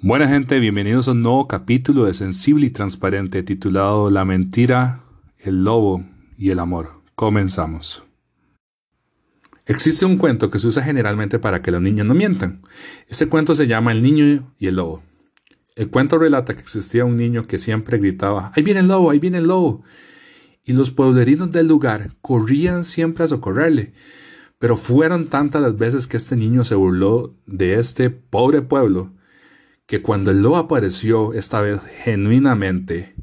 Buena gente, bienvenidos a un nuevo capítulo de Sensible y Transparente titulado La mentira, el lobo y el amor. Comenzamos. Existe un cuento que se usa generalmente para que los niños no mientan. Este cuento se llama El niño y el lobo. El cuento relata que existía un niño que siempre gritaba, ¡Ahí viene el lobo! ¡Ahí viene el lobo! Y los pueblerinos del lugar corrían siempre a socorrerle. Pero fueron tantas las veces que este niño se burló de este pobre pueblo que cuando el lobo apareció esta vez genuinamente,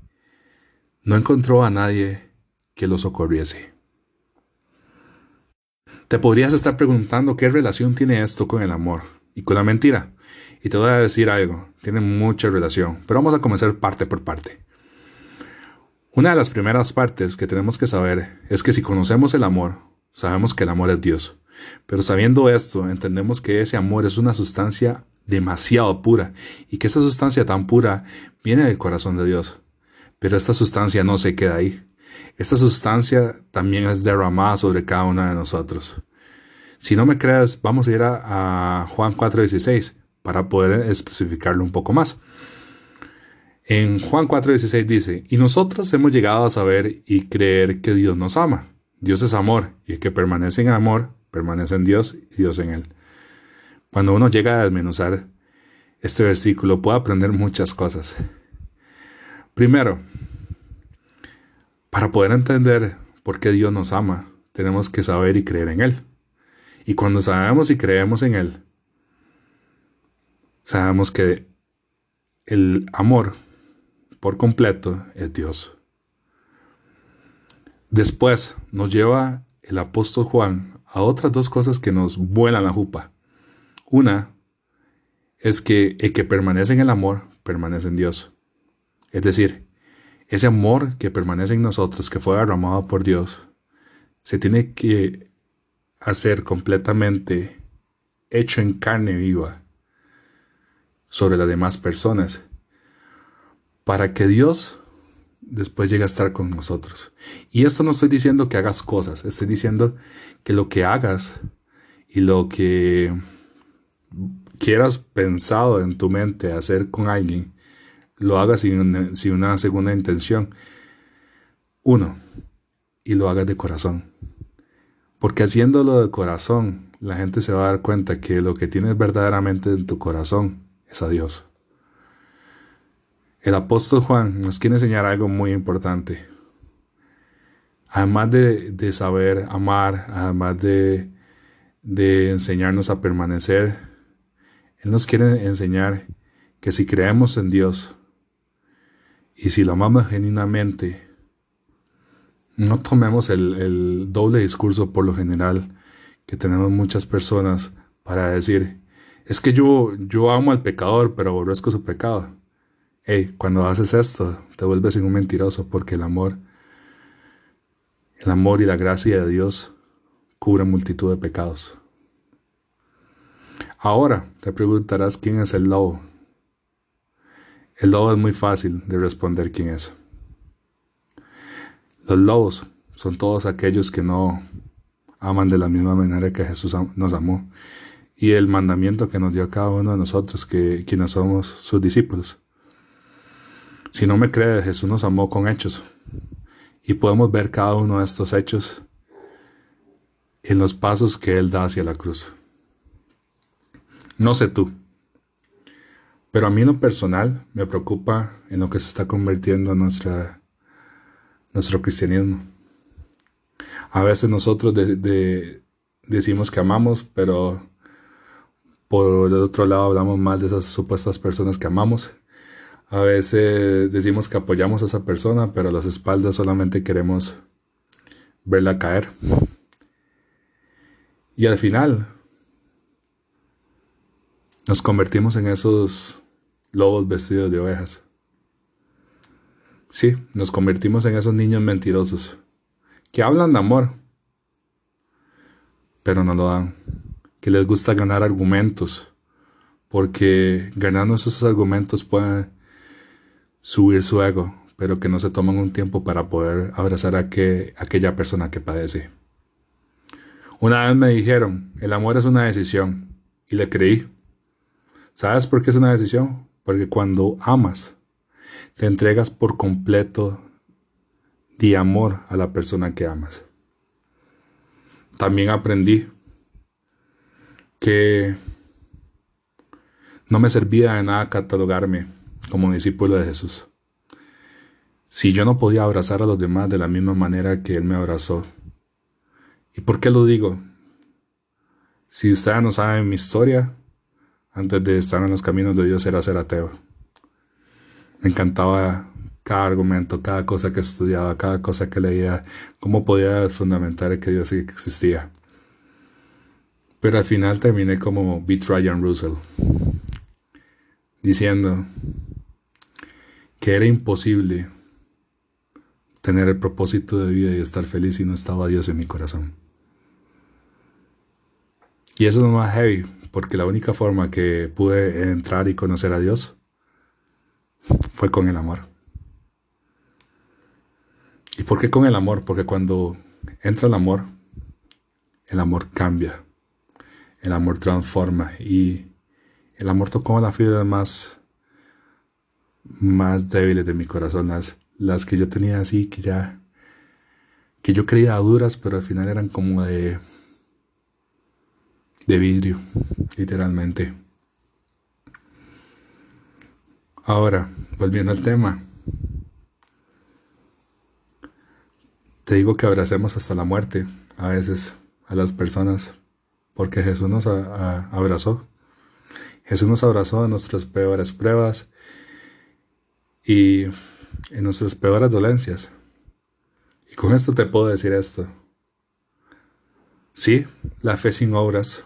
no encontró a nadie que lo socorriese. Te podrías estar preguntando qué relación tiene esto con el amor y con la mentira. Y te voy a decir algo, tiene mucha relación, pero vamos a comenzar parte por parte. Una de las primeras partes que tenemos que saber es que si conocemos el amor, sabemos que el amor es Dios. Pero sabiendo esto, entendemos que ese amor es una sustancia demasiado pura y que esa sustancia tan pura viene del corazón de Dios. Pero esta sustancia no se queda ahí. Esta sustancia también es derramada sobre cada uno de nosotros. Si no me creas, vamos a ir a, a Juan 4:16 para poder especificarlo un poco más. En Juan 4:16 dice, y nosotros hemos llegado a saber y creer que Dios nos ama. Dios es amor, y el que permanece en amor, permanece en Dios y Dios en él. Cuando uno llega a desmenuzar este versículo puede aprender muchas cosas. Primero, para poder entender por qué Dios nos ama, tenemos que saber y creer en Él. Y cuando sabemos y creemos en Él, sabemos que el amor por completo es Dios. Después nos lleva el apóstol Juan a otras dos cosas que nos vuelan la jupa. Una es que el que permanece en el amor permanece en Dios. Es decir, ese amor que permanece en nosotros, que fue derramado por Dios, se tiene que hacer completamente hecho en carne viva sobre las demás personas, para que Dios después llegue a estar con nosotros. Y esto no estoy diciendo que hagas cosas, estoy diciendo que lo que hagas y lo que quieras pensado en tu mente hacer con alguien, lo hagas sin una, segunda intención. Uno, y lo hagas de corazón. Porque haciéndolo de corazón, la gente se va a dar cuenta que lo que tienes verdaderamente en tu corazón es a Dios. El apóstol Juan nos quiere enseñar algo muy importante. Además de, de saber amar, además de, de enseñarnos a permanecer él nos quiere enseñar que si creemos en Dios y si lo amamos genuinamente, no tomemos el, doble discurso por lo general que tenemos muchas personas para decir, es que yo, yo amo al pecador, pero aborrezco su pecado. Cuando haces esto, te vuelves un mentiroso porque el amor, el amor y la gracia de Dios cubren multitud de pecados. Ahora te preguntarás quién es el lobo. El lobo es muy fácil de responder quién es. Los lobos son todos aquellos que no aman de la misma manera que Jesús nos amó y el mandamiento que nos dio cada uno de nosotros, que quienes somos sus discípulos. Si no me crees, Jesús nos amó con hechos y podemos ver cada uno de estos hechos en los pasos que Él da hacia la cruz. No sé tú, pero a mí en lo personal me preocupa en lo que se está convirtiendo nuestra, nuestro cristianismo. A veces nosotros decimos que amamos, pero por el otro lado hablamos mal de esas supuestas personas que amamos. A veces decimos que apoyamos a esa persona, pero a las espaldas solamente queremos verla caer. Y al final, nos convertimos en esos lobos vestidos de ovejas. Sí, nos convertimos en esos niños mentirosos que hablan de amor, pero no lo dan, que les gusta ganar argumentos, porque ganando esos argumentos pueden subir su ego, pero que no se toman un tiempo para poder abrazar a, que, aquella persona que padece. Una vez me dijeron, el amor es una decisión, y le creí. ¿Sabes por qué es una decisión? Porque cuando amas, te entregas por completo de amor a la persona que amas. También aprendí que no me servía de nada catalogarme como discípulo de Jesús. Si yo no podía abrazar a los demás de la misma manera que Él me abrazó. ¿Y por qué lo digo? Si ustedes no saben mi historia, antes de estar en los caminos de Dios era ser ateo. Me encantaba cada argumento, cada cosa que estudiaba, cada cosa que leía, cómo podía fundamentar que Dios existía. Pero al final terminé como Beat Ryan Russell, diciendo que era imposible tener el propósito de vida y estar feliz si no estaba Dios en mi corazón. Y eso es lo más heavy, porque la única forma que pude entrar y conocer a Dios fue con el amor. ¿Y por qué con el amor? Porque cuando entra el amor, el amor cambia, el amor transforma y el amor tocó las fibras más, más débiles de mi corazón, las, las que yo tenía así, que ya, que yo creía duras, pero al final eran como de, de vidrio, literalmente. Ahora, volviendo al tema. Te digo que abracemos hasta la muerte a veces a las personas, porque Jesús nos abrazó. Jesús nos abrazó en nuestras peores pruebas y en nuestras peores dolencias. Y con esto te puedo decir esto. Sí, la fe sin obras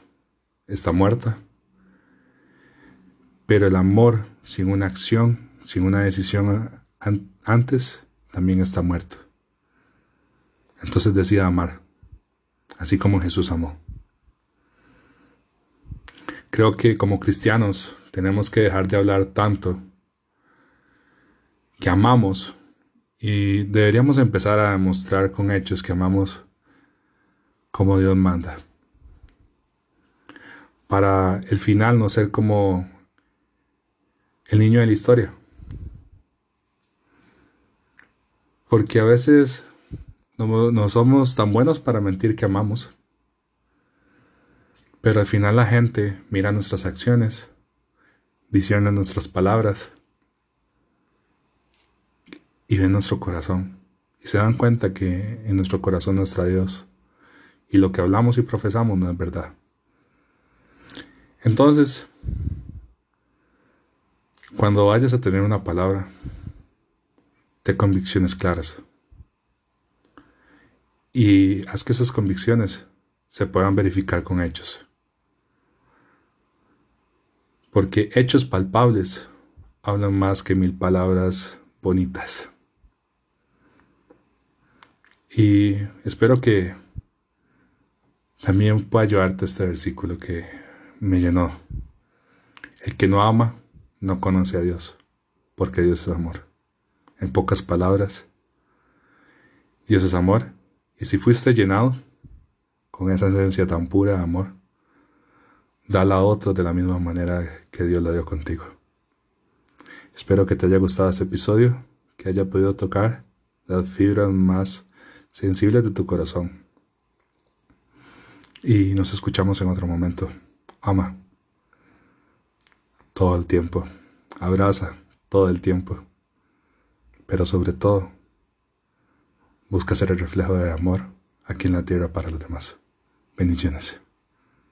está muerta, pero el amor sin una acción, sin una decisión antes, también está muerto. Entonces decida amar, así como Jesús amó. Creo que como cristianos tenemos que dejar de hablar tanto que amamos y deberíamos empezar a demostrar con hechos que amamos como Dios manda. Para el final no ser como el niño de la historia. Porque a veces no, somos tan buenos para mentir que amamos. Pero al final la gente mira nuestras acciones, discierne nuestras palabras y ve nuestro corazón. Y se dan cuenta que en nuestro corazón no está Dios. Y lo que hablamos y profesamos no es verdad. Entonces, cuando vayas a tener una palabra, de convicciones claras. Y haz que esas convicciones se puedan verificar con hechos. Porque hechos palpables hablan más que mil palabras bonitas. Y espero que también pueda ayudarte este versículo que me llenó. El que no ama no conoce a Dios, porque Dios es amor. En pocas palabras, Dios es amor, y si fuiste llenado con esa esencia tan pura de amor, dala a otro de la misma manera que Dios la dio contigo. Espero que te haya gustado este episodio, que haya podido tocar las fibras más sensibles de tu corazón. Y nos escuchamos en otro momento. Ama todo el tiempo. Abraza todo el tiempo. Pero sobre todo, busca ser el reflejo de amor aquí en la tierra para los demás. Bendiciones.